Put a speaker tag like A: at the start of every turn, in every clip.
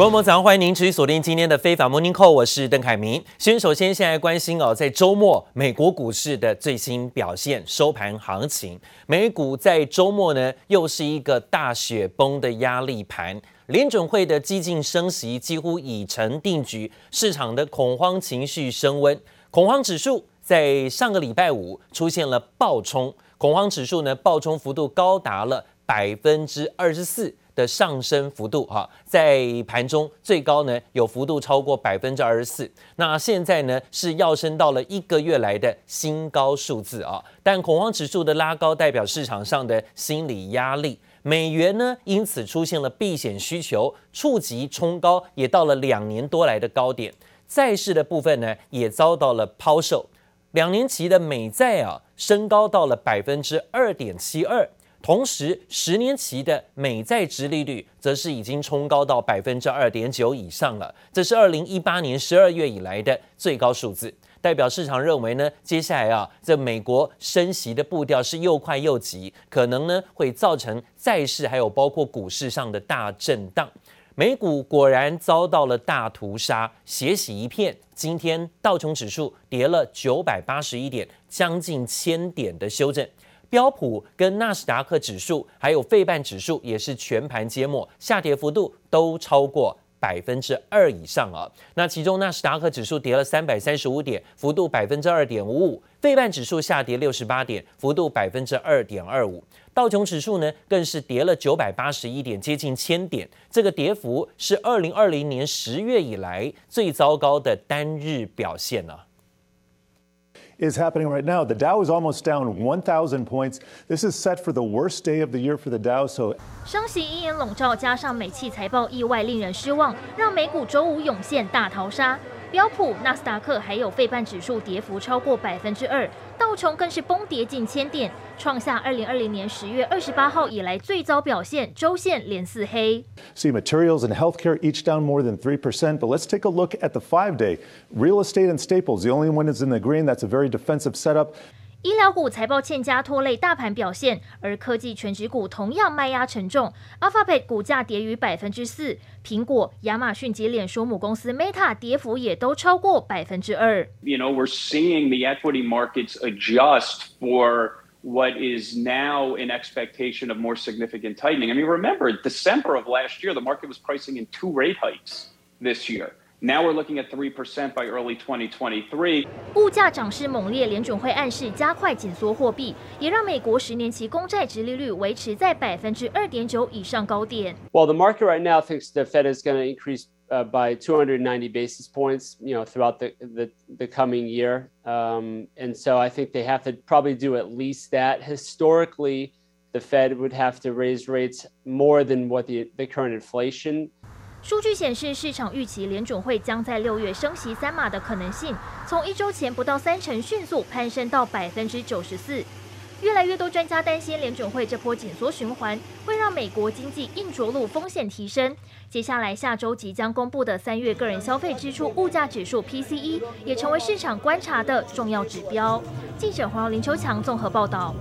A: 观众朋友早上欢迎您持续锁定今天的非法 Morning Call，我是邓凯明。先首先现在关心哦，在周末美国股市的最新表现，收盘行情，美股在周末呢又是一个大雪崩的压力盘，联准会的激进升息几乎已成定局，市场的恐慌情绪升温，恐慌指数在上个礼拜五出现了暴冲，恐慌指数呢暴冲幅度高达了百分之二十四。的上升幅度哈，在盘中最高呢有幅度超过百分之二十四，那现在呢是要升到了一个月来的新高数字啊。但恐慌指数的拉高代表市场上的心理压力，美元呢因此出现了避险需求，触及冲高，也到了两年多来的高点。债市的部分呢也遭到了抛售，两年期的美债啊升高到了百分之二点七二。同时，十年期的美债殖利率则是已经冲高到百分之二点九以上了，这是二零一八年十二月以来的最高数字，代表市场认为呢，接下来啊，这美国升息的步调是又快又急，可能呢会造成债市还有包括股市上的大震荡。美股果然遭到了大屠杀，血洗一片。今天道琼指数跌了九百八十一点，将近千点的修正。标普跟纳斯达克指数，还有费半指数，也是全盘皆末，下跌幅度都超过百分之二以上啊。那其中纳斯达克指数跌了三百三十五点，幅度百分之二点五五；费半指数下跌六十八点，幅度百分之二点二五。道琼指数呢，更是跌了九百八十一点，接近千点，这个跌幅是二零二零年十月以来最糟糕的单日表现了啊。
B: is happening right now. The Dow is almost down 1,000 points. This is set for the worst day of the year for the Dow. So，
C: 升息阴影笼罩，加上美企财报意外令人失望，让美股周五涌现大逃杀。 标普、纳斯达克还有费半指数跌幅超过百分之二，道琼更是崩跌近千点，创下二零二零年十月二十八号以来最糟表现，周线连四黑。
B: See materials and healthcare each down more than three percent, but let's take a look at the five-day real estate and staples. The only one is in the green. That's a very defensive setup.
C: 医疗股财报欠佳拖累大盘表现，而科技权值股同样卖压沉重。Alphabet 股价跌逾百分之四，苹果、亚马逊及脸书母公司 Meta 跌幅也都超过百分之二。
D: You know, we're seeing the equity markets adjust for what is now an expectation of more significant tightening. I mean, remember, December of last year, the market was pricing in two rate hikes this year. Now we're looking at 3% by early 2023.
C: 物价涨势猛烈，联准会暗示加快紧缩货币，也让美国十年期公债殖利率维持在百分之二点九以上高点。
E: Well, the market right now thinks the Fed is going to increase uh, by 290 basis points, you know, throughout the the, the coming year. Um, and so I think they have to probably do at least that. Historically, the Fed would have to raise rates more than what the the current inflation.
C: 数据显示，市场预期联准会将在六月升息三码的可能性，从一周前不到三成迅速攀升到百分之九十四。越来越多专家担心，联准会这波紧缩循环会让美国经济硬着陆风险提升。接下来下周即将公布的三月个人消费支出物价指数 PCE 也成为市场观察的重要指标。记者黄林秋强综合报道。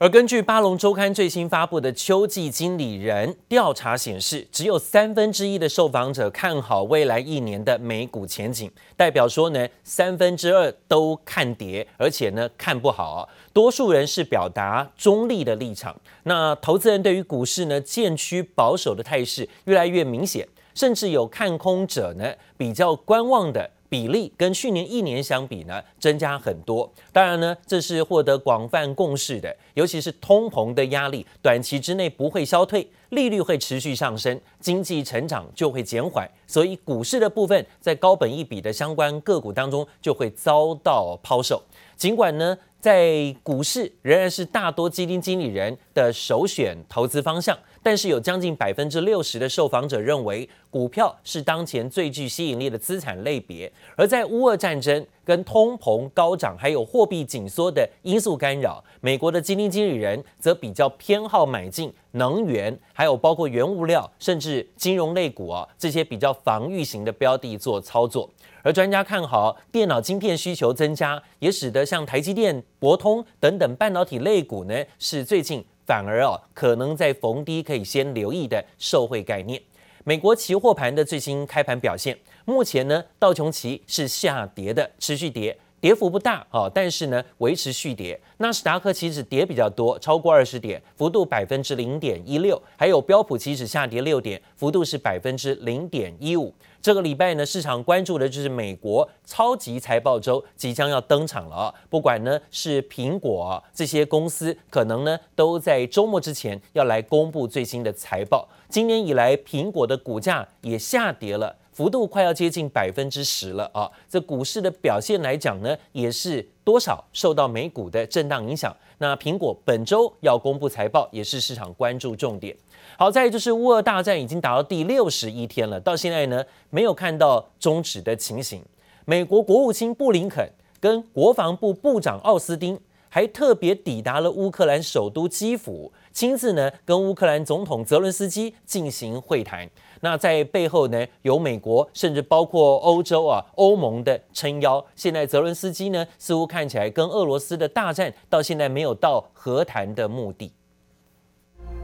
A: 而根据巴龙周刊最新发布的秋季经理人调查显示，只有三分之一的受访者看好未来一年的美股前景，代表说呢，三分之二都看跌，而且呢看不好。多数人是表达中立的立场。那投资人对于股市呢渐趋保守的态势越来越明显，甚至有看空者呢比较观望的。比例跟去年一年相比呢，增加很多。当然呢，这是获得广泛共识的，尤其是通膨的压力，短期之内不会消退，利率会持续上升，经济成长就会减缓，所以股市的部分在高本一笔的相关个股当中就会遭到抛售。尽管呢，在股市仍然是大多基金经理人的首选投资方向。但是有将近百分之六十的受访者认为，股票是当前最具吸引力的资产类别。而在乌俄战争、跟通膨高涨，还有货币紧缩的因素干扰，美国的基金经理人则比较偏好买进能源，还有包括原物料，甚至金融类股啊这些比较防御型的标的做操作。而专家看好电脑晶片需求增加，也使得像台积电、博通等等半导体类股呢，是最近。反而啊，可能在逢低可以先留意的受惠概念。美国期货盘的最新开盘表现，目前呢，道琼期是下跌的，持续跌。跌幅不大啊，但是呢，维持续跌。纳斯达克期指跌比较多，超过二十点，幅度百分之零点一六。还有标普期指下跌六点，幅度是百分之零点一五。这个礼拜呢，市场关注的就是美国超级财报周即将要登场了。不管呢是苹果这些公司，可能呢都在周末之前要来公布最新的财报。今年以来，苹果的股价也下跌了。幅度快要接近百分之十了啊！这股市的表现来讲呢，也是多少受到美股的震荡影响。那苹果本周要公布财报，也是市场关注重点。好，在就是乌俄大战已经达到第六十一天了，到现在呢没有看到终止的情形。美国国务卿布林肯跟国防部部长奥斯汀还特别抵达了乌克兰首都基辅，亲自呢跟乌克兰总统泽伦斯基进行会谈。那在背后呢，有美国，甚至包括欧洲啊、欧盟的撑腰。现在泽伦斯基呢，似乎看起来跟俄罗斯的大战到现在没有到和谈的目的。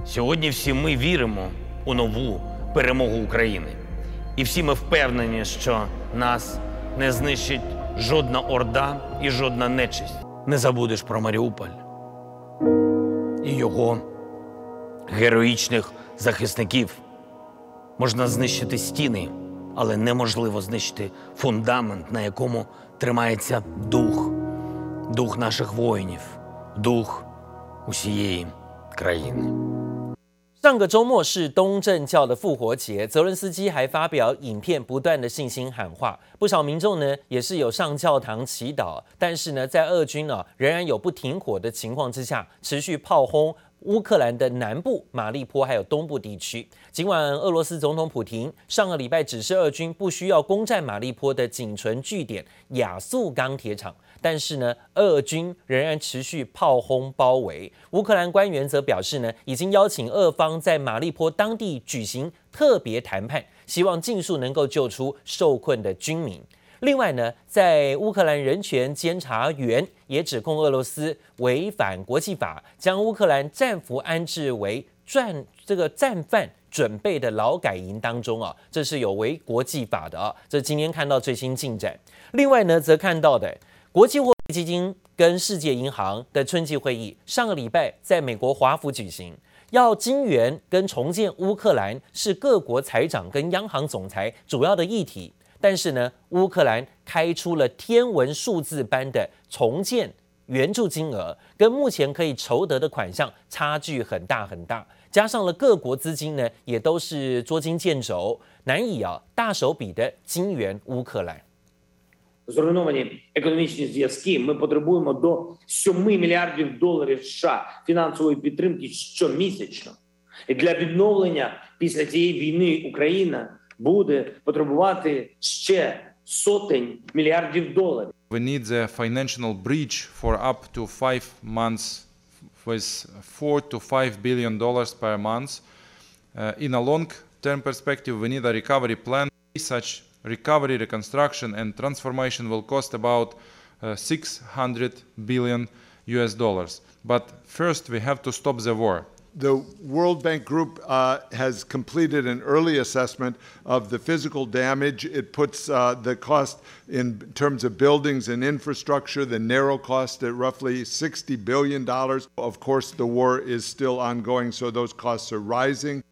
F: Сьогодні всі ми віримо у нову перемогу України, і всі ми впевнені, що нас не знищить жодна орда і жодна нечисть. Не забудеш про Маріуполь і його героїчних захисників. Можна знищити стіни, але неможливо знищити фундамент, на якому тримається дух, дух наших воїнів, дух усієї країни.
A: 上个周末是东正教的复活节，泽伦斯基还发表影片，不断的信心喊话，不少民众呢也是有上教堂祈祷，但是呢，在俄军呢仍然有不停火的情况之下，持续炮轰。 乌克兰的南部马利坡还有东部地区，尽管俄罗斯总统普亭上个礼拜指示俄军不需要攻占马利坡的仅存据点亚速钢铁厂，但是呢，俄军仍然持续炮轰包围。乌克兰官员则表示呢，已经邀请俄方在马利坡当地举行特别谈判，希望尽速能够救出受困的军民。另外呢，在乌克兰人权监察员也指控俄罗斯违反国际法，将乌克兰战俘安置为战这个战犯准备的劳改营当中啊，这是有违国际法的啊。这今天看到最新进展。另外呢，则看到的国际货币基金跟世界银行的春季会议，上个礼拜在美国华府举行，要金援跟重建乌克兰是各国财长跟央行总裁主要的议题。但是呢，乌克兰开出了天文数字般的重建援助金额，跟目前可以筹得的款项差距很大很大。加上了各国资金呢，也都是捉襟见肘，难以啊大手笔的金援乌克兰。
G: буде потребувати ще сотень мільярдів доларів. We need the financial bridge for up to five months with four to five billion dollars per month. Uh, in a long-term perspective, we need a recovery plan. Such recovery, reconstruction, and transformation will cost about uh, 600 billion US dollars. But first, we have to stop the war.
H: The World Bank Group uh, has completed an early assessment of the physical damage. It puts uh, the cost in terms of buildings and infrastructure, the narrow cost at roughly $60 billion. Of course, the war is still ongoing, so those costs are rising.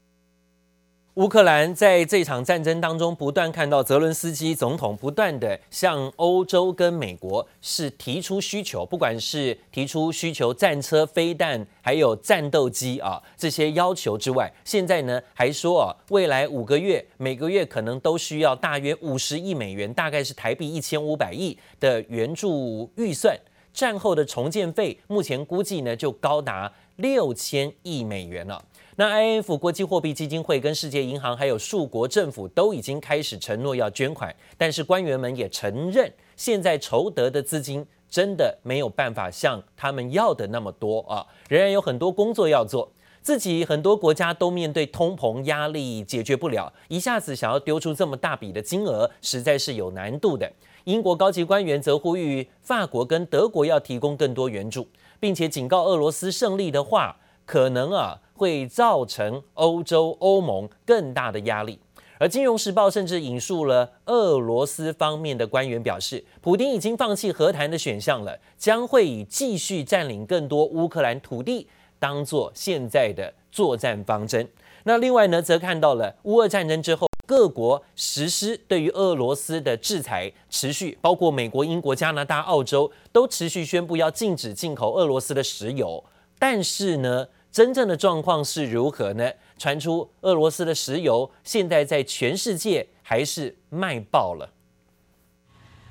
A: 乌克兰在这场战争当中，不断看到泽伦斯基总统不断地向欧洲跟美国是提出需求，不管是提出需求战车、飞弹，还有战斗机啊这些要求之外，现在呢还说啊，未来五个月每个月可能都需要大约五十亿美元，大概是台币一千五百亿的援助预算。战后的重建费目前估计呢就高达六千亿美元了。那 IMF 国际货币基金会跟世界银行还有数国政府都已经开始承诺要捐款，但是官员们也承认，现在筹得的资金真的没有办法像他们要的那么多啊，仍然有很多工作要做。自己很多国家都面对通膨压力解决不了，一下子想要丢出这么大笔的金额，实在是有难度的。英国高级官员则呼吁法国跟德国要提供更多援助，并且警告俄罗斯胜利的话，可能啊。会造成欧洲欧盟更大的压力。而《金融时报》甚至引述了俄罗斯方面的官员表示，普京已经放弃和谈的选项了，将会以继续占领更多乌克兰土地当做现在的作战方针。那另外呢，则看到了乌俄战争之后，各国实施对于俄罗斯的制裁持续，包括美国、英国、加拿大、澳洲都持续宣布要禁止进口俄罗斯的石油。但是呢，真正的状况是如何呢？传出俄罗斯的石油现在在全世界还是卖爆了。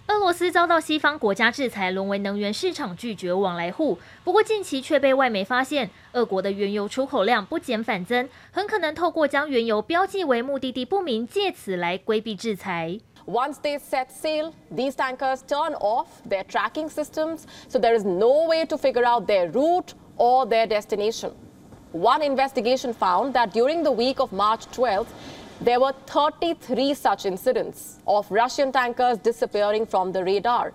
C: 俄罗斯遭到西方国家制裁，沦为能源市场拒绝往来户。不过近期却被外媒发现，俄国的原油出口量不减反增，很可能透过将原油标记为目的地不明，借此来规避制裁。
I: Once they set sail, these tankers turn off their tracking systems, so there is no way to figure out their route or their destination. One investigation found that during the week of March 12th, There were 33 such incidents of Russian tankers disappearing from the radar.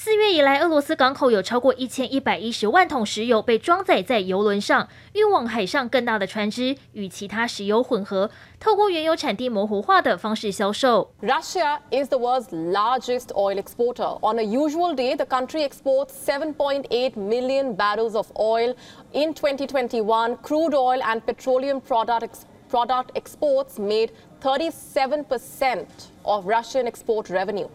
C: 四月以来，俄罗斯港口有超过一千一百一十万桶石油被装载在油轮上，运往海上更大的船只与其他石油混合，透过原油产地模糊化的方式销售。
I: Russia is the world's largest oil exporter. On a usual day, the country exports 7.8 million barrels of oil. In 2021, crude oil and petroleum products product exports made 37% of Russian export revenue.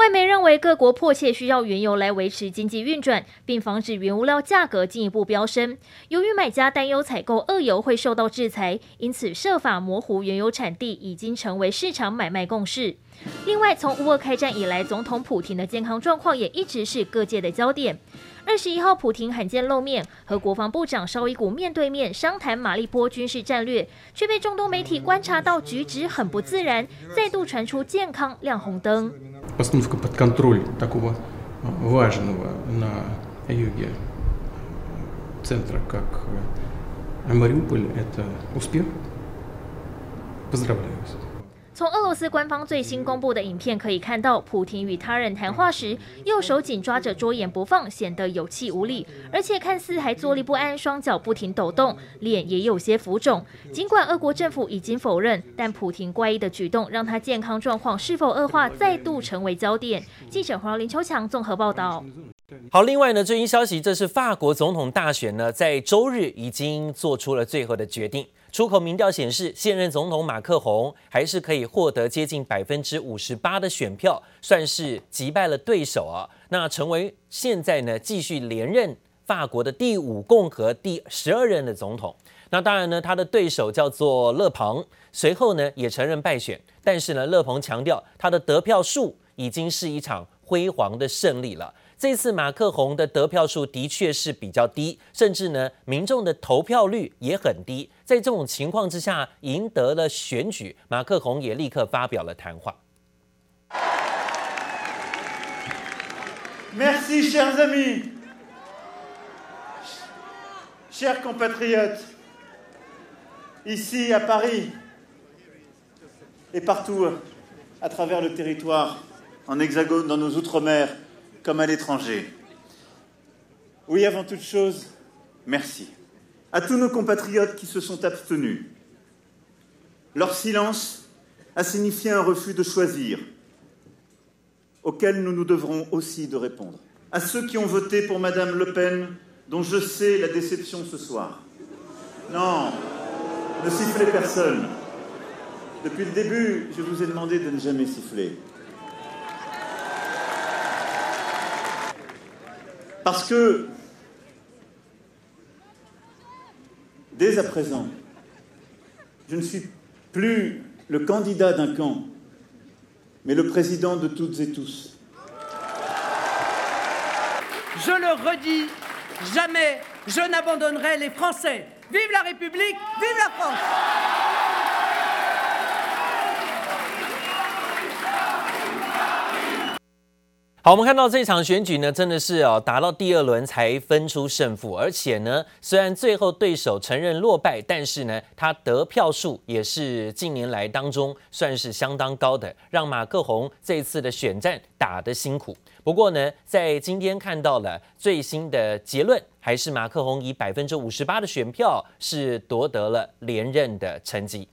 C: 外媒认为，各国迫切需要原油来维持经济运转，并防止原物料价格进一步飙升。由于买家担忧采购俄油会受到制裁，因此设法模糊原油产地已经成为市场买卖共识。另外，从乌俄开战以来，总统普廷的健康状况也一直是各界的焦点。二十一号，普廷罕见露面，和国防部长绍伊古面对面商谈马利波军事战略，却被众多媒体观察到举止很不自然，再度传出健康亮红灯。постановка
J: под контроль такого э, важного на юге центра, как э, Мариуполь, это успех. Поздравляю вас.
C: 从俄罗斯官方最新公布的影片可以看到，普亭与他人谈话时，右手紧抓着桌沿不放，显得有气无力，而且看似还坐立不安，双脚不停抖动，脸也有些浮肿。尽管俄国政府已经否认，但普亭怪异的举动让他健康状况是否恶化再度成为焦点。记者黄林秋强综合报道。
A: 好，另外呢，最新消息，这是法国总统大选呢，在周日已经做出了最后的决定。出口民调显示，现任总统马克宏还是可以获得接近百分之五十八的选票，算是击败了对手啊。那成为现在呢继续连任法国的第五共和第十二任的总统。那当然呢，他的对手叫做勒庞，随后呢也承认败选，但是呢，勒庞强调他的得票数已经是一场辉煌的胜利了。这次马克宏的得票数的确是比较低，甚至呢，民众的投票率也很低。在这种情况之下，赢得了选举，马克宏也立刻发表了谈话。
K: Merci, chers amis, chers compatriotes, ici à Paris et partout à travers le territoire, en Hexagone, dans nos outre-mer. Comme à l'étranger. Oui, avant toute chose, merci à tous nos compatriotes qui se sont abstenus. Leur silence a signifié un refus de choisir, auquel nous nous devrons aussi de répondre. À ceux qui ont voté pour Madame Le Pen, dont je sais la déception ce soir. Non, ne sifflez personne. Depuis le début, je vous ai demandé de ne jamais siffler. Parce que, dès à présent, je ne suis plus le candidat d'un camp, mais le président de toutes et tous.
L: Je le redis, jamais je n'abandonnerai les Français. Vive la République, vive la France
A: 好，我们看到这场选举呢，真的是哦，打到第二轮才分出胜负，而且呢，虽然最后对手承认落败，但是呢，他得票数也是近年来当中算是相当高的，让马克宏这次的选战打得辛苦。不过呢，在今天看到了最新的结论，还是马克宏以百分之五十八的选票是夺得了连任的成绩。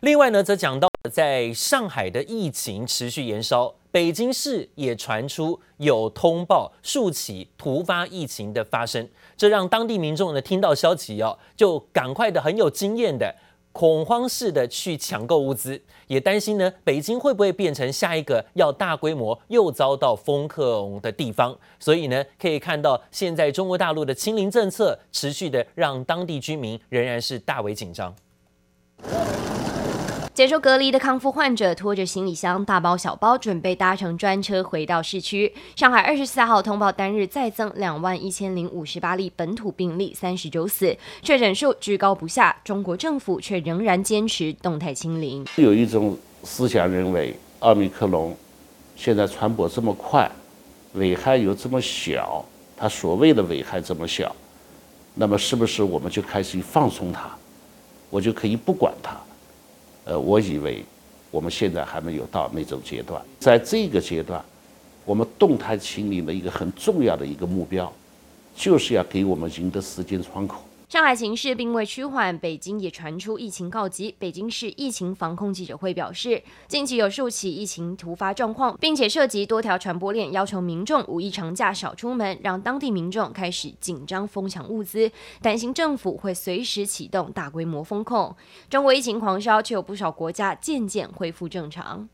A: 另外呢，则讲到在上海的疫情持续延烧，北京市也传出有通报数起突发疫情的发生，这让当地民众呢听到消息哦，就赶快的很有经验的。恐慌式的去抢购物资，也担心呢，北京会不会变成下一个要大规模又遭到封控的地方？所以呢，可以看到现在中国大陆的清零政策持续的让当地居民仍然是大为紧张。
M: 接受隔离的康复患者拖着行李箱，大包小包，准备搭乘专车回到市区。上海二十四号通报单日再增两万一千零五十八例本土病例，三十九死，确诊数居高不下。中国政府却仍然坚持动态清零。
N: 有一种思想认为，奥密克戎现在传播这么快，危害又这么小，它所谓的危害这么小，那么是不是我们就开始放松它，我就可以不管它？呃，我以为我们现在还没有到那种阶段，在这个阶段，我们动态清零的一个很重要的一个目标，就是要给我们赢得时间窗口。
M: 上海情势并未趋缓，北京也传出疫情告急。北京市疫情防控记者会表示，近期有数起疫情突发状况，并且涉及多条传播链，要求民众五一长假少出门，让当地民众开始紧张疯抢物资，担心政府会随时启动大规模封控。中国疫情狂烧，却有不少国家渐渐恢复正常。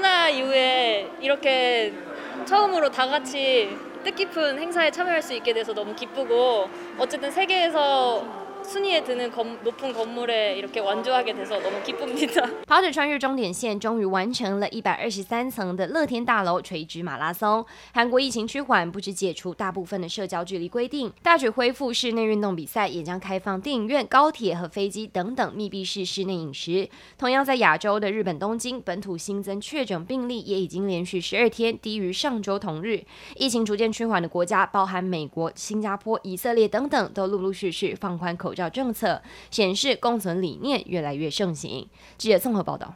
O: 那以为이렇게처음으로다같이 뜻깊은 행사에 참여할 수 있게 돼서 너무 기쁘고 어쨌든 세계에서 순위에 드는 건높은 건물에 이렇게 완주하게 돼서 너무 기쁩니다。
M: 跑者穿越终点线，终于完成了一百二十三层的乐天大楼垂直马拉松。韩国疫情趋缓，不止解除大部分的社交距离规定，大举恢复室内运动比赛，也将开放电影院、高铁和飞机等等密闭式室内饮食。同样在亚洲的日本东京，本土新增确诊病例也已经连续十二天低于上周同日。疫情逐渐趋缓的国家，包含美国、新加坡、以色列等等，都陆陆续续放宽口 口罩政策，显示共存理念越来越盛行。记者综合报道。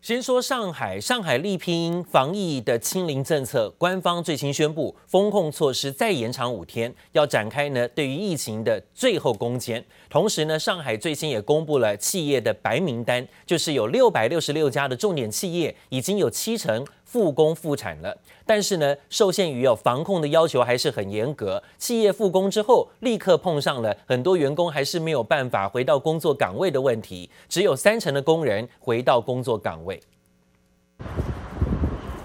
A: 先说上海，上海力拼防疫的清零政策，官方最新宣布封控措施再延长五天，要展开呢对于疫情的最后攻坚。同时呢，上海最新也公布了企业的白名单，就是有六百六十六家的重点企业，已经有七成。复工复产了，但是呢，受限于有防控的要求还是很严格。企业复工之后，立刻碰上了很多员工还是没有办法回到工作岗位的问题，只有三成的工人回到工作岗位。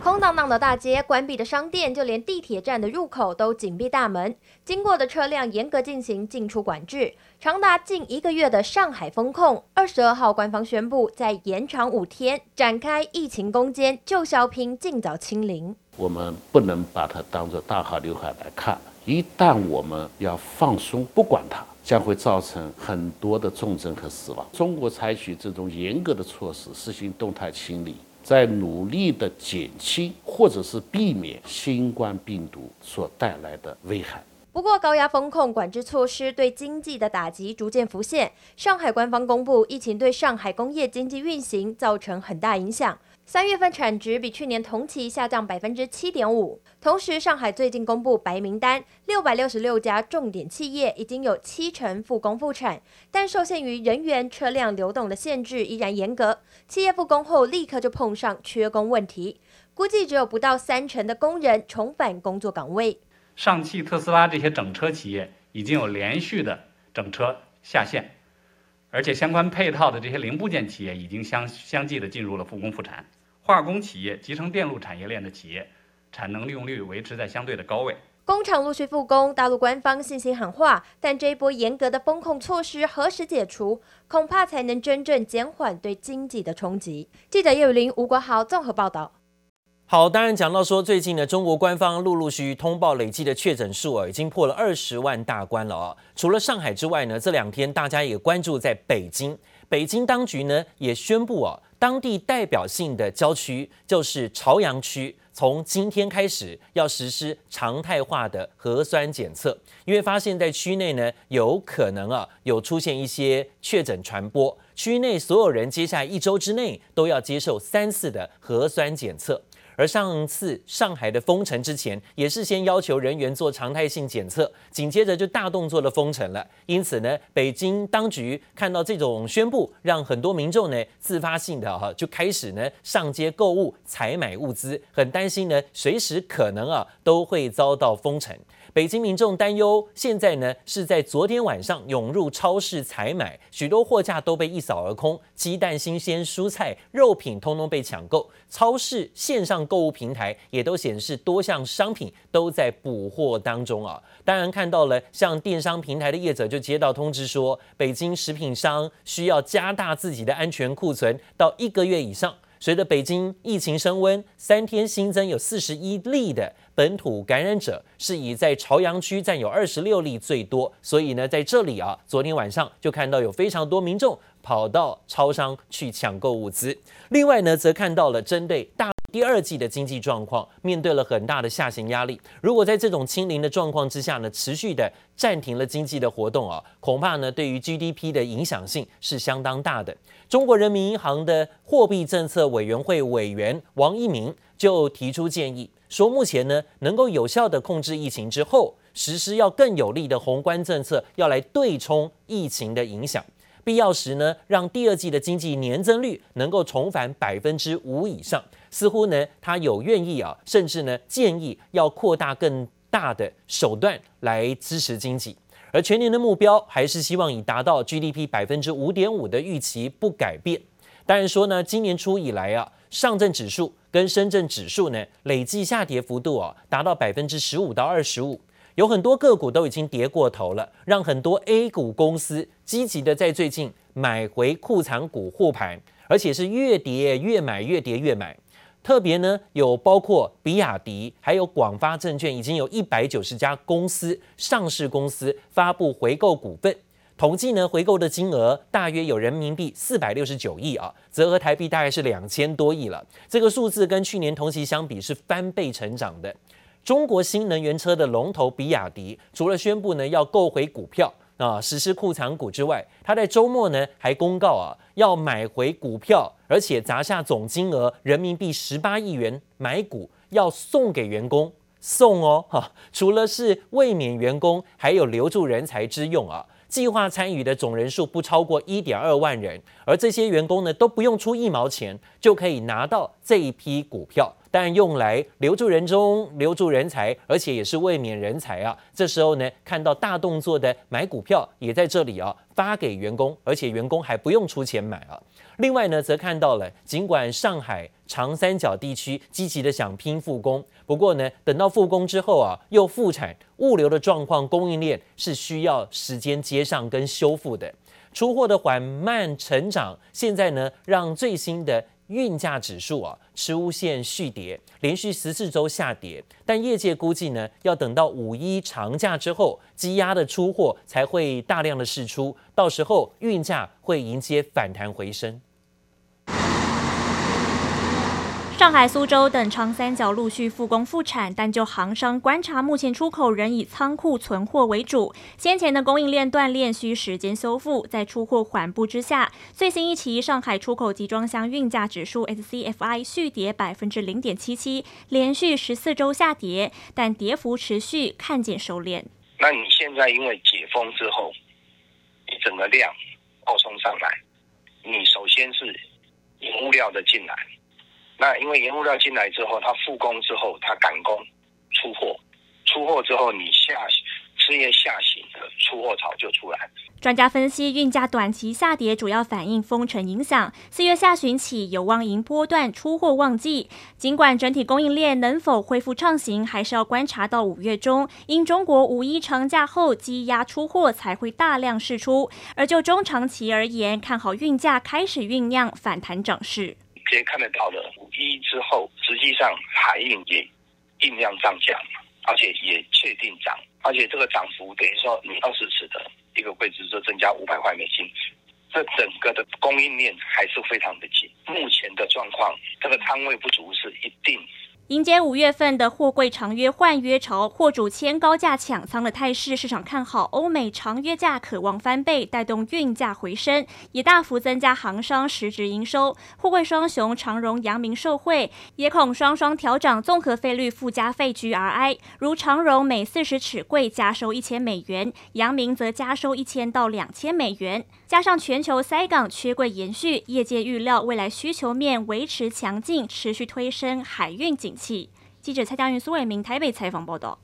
M: 空荡荡的大街，关闭的商店，就连地铁站的入口都紧闭大门。经过的车辆严格进行进出管制。长达近一个月的上海封控，二十二号官方宣布再延长五天，展开疫情攻坚，就是要拼尽早清零。
N: 我们不能把它当作大海流海来看，一旦我们要放松不管它，将会造成很多的重症和死亡。中国采取这种严格的措施，实行动态清零。在努力的减轻或者是避免新冠病毒所带来的危害。
M: 不过，高压风控管制措施对经济的打击逐渐浮现。上海官方公布，疫情对上海工业经济运行造成很大影响。三月份产值比去年同期下降百分之七点五。同时，上海最近公布白名单，六百六十六家重点企业已经有七成复工复产，但受限于人员、车辆流动的限制依然严格。企业复工后立刻就碰上缺工问题，估计只有不到三成的工人重返工作岗位。
P: 上汽、特斯拉这些整车企业已经有连续的整车下线，而且相关配套的这些零部件企业已经相相继的进入了复工复产。化工企业、集成电路产业链的企业，产能利用率维持在相对的高位。
M: 工厂陆续复工，大陆官方信心喊话，但这一波严格的风控措施何时解除，恐怕才能真正减缓对经济的冲击。记者叶雨林、吴国豪综合报道。
A: 好，当然讲到说，最近呢，中国官方陆陆续续通报累计的确诊数啊，已经破了二十万大关了啊。除了上海之外呢，这两天大家也关注在北京，北京当局呢也宣布啊。当地代表性的郊区就是朝阳区，从今天开始要实施常态化的核酸检测，因为发现在区内呢有可能啊有出现一些确诊传播，区内所有人接下来一周之内都要接受三次的核酸检测。而上次上海的封城之前，也是先要求人员做常态性检测，紧接着就大动作的封城了。因此呢，北京当局看到这种宣布，让很多民众呢自发性的哈就开始呢上街购物、采买物资，很担心呢随时可能啊都会遭到封城。北京民众担忧，现在呢是在昨天晚上涌入超市采买，许多货架都被一扫而空，鸡蛋、新鲜蔬菜、肉品通通被抢购。超市线上购物平台也都显示多项商品都在补货当中啊。当然看到了，像电商平台的业者就接到通知说，北京食品商需要加大自己的安全库存到一个月以上。随着北京疫情升温，三天新增有四十一例的本土感染者，是以在朝阳区占有二十六例最多。所以呢，在这里啊，昨天晚上就看到有非常多民众跑到超商去抢购物资。另外呢，则看到了针对大。第二季的经济状况面对了很大的下行压力。如果在这种清零的状况之下呢，持续的暂停了经济的活动啊，恐怕呢对于 GDP 的影响性是相当大的。中国人民银行的货币政策委员会委员王一鸣就提出建议，说目前呢能够有效的控制疫情之后，实施要更有力的宏观政策，要来对冲疫情的影响。必要时呢，让第二季的经济年增率能够重返百分之五以上。似乎呢，他有愿意啊，甚至呢建议要扩大更大的手段来支持经济，而全年的目标还是希望以达到 GDP 百分之五点五的预期不改变。当然说呢，今年初以来啊，上证指数跟深圳指数呢累计下跌幅度啊达到百分之十五到二十五，有很多个股都已经跌过头了，让很多 A 股公司积极的在最近买回库藏股护盘，而且是越跌越买，越跌越买。特别呢，有包括比亚迪，还有广发证券，已经有一百九十家公司上市公司发布回购股份，统计呢回购的金额大约有人民币四百六十九亿啊，折合台币大概是两千多亿了。这个数字跟去年同期相比是翻倍成长的。中国新能源车的龙头比亚迪，除了宣布呢要购回股票。啊，实施库藏股之外，他在周末呢还公告啊，要买回股票，而且砸下总金额人民币十八亿元买股，要送给员工，送哦哈，除了是卫冕员工，还有留住人才之用啊。计划参与的总人数不超过一点二万人，而这些员工呢都不用出一毛钱，就可以拿到这一批股票。但用来留住人中、留住人才，而且也是卫冕人才啊！这时候呢，看到大动作的买股票也在这里啊，发给员工，而且员工还不用出钱买啊。另外呢，则看到了，尽管上海长三角地区积极的想拼复工，不过呢，等到复工之后啊，又复产，物流的状况、供应链是需要时间接上跟修复的。出货的缓慢成长，现在呢，让最新的。运价指数啊，出现续跌，连续十四周下跌。但业界估计呢，要等到五一长假之后，积压的出货才会大量的释出，到时候运价会迎接反弹回升。
C: 上海、苏州等长三角陆续复工复产，但就航商观察，目前出口仍以仓库存货为主。先前的供应链断裂需时间修复，在出货缓步之下，最新一期上海出口集装箱运价指数 SCFI 续跌百分之零点七七，连续十四周下跌，但跌幅持续看见收敛。
Q: 那你现在因为解封之后，你整个量暴冲上来，你首先是引物料的进来。那因为原物料进来之后，它复工之后，它赶工出货，出货之后，你下事业下行的出货潮就出来。
C: 专家分析，运价短期下跌主要反映封城影响，四月下旬起有望迎波段出货旺季。尽管整体供应链能否恢复畅行，还是要观察到五月中，因中国五一长假后积压出货才会大量释出。而就中长期而言，看好运价开始酝酿反弹涨势。
Q: 可以看得到的，五一之后，实际上海运也硬量涨价，而且也确定涨，而且这个涨幅等于说，你二十尺的一个柜子就增加五百块美金，这整个的供应链还是非常的紧。目前的状况，这个仓位不足是一定
R: 迎接五月份的货柜长约换约潮，货主签高价抢仓的态势，市场看好欧美长约价渴望翻倍，带动运价回升，也大幅增加航商实质营收。货柜双雄长荣、阳明受惠，也恐双双调涨综合费率附加费 GRI，如长荣每四十尺柜加收一千美元，阳明则加收一千到两千美元。加上全球塞港缺柜延续，业界预料未来需求面维持强劲，持续推升海运景气。记者蔡佳云、苏伟明台北采访报道。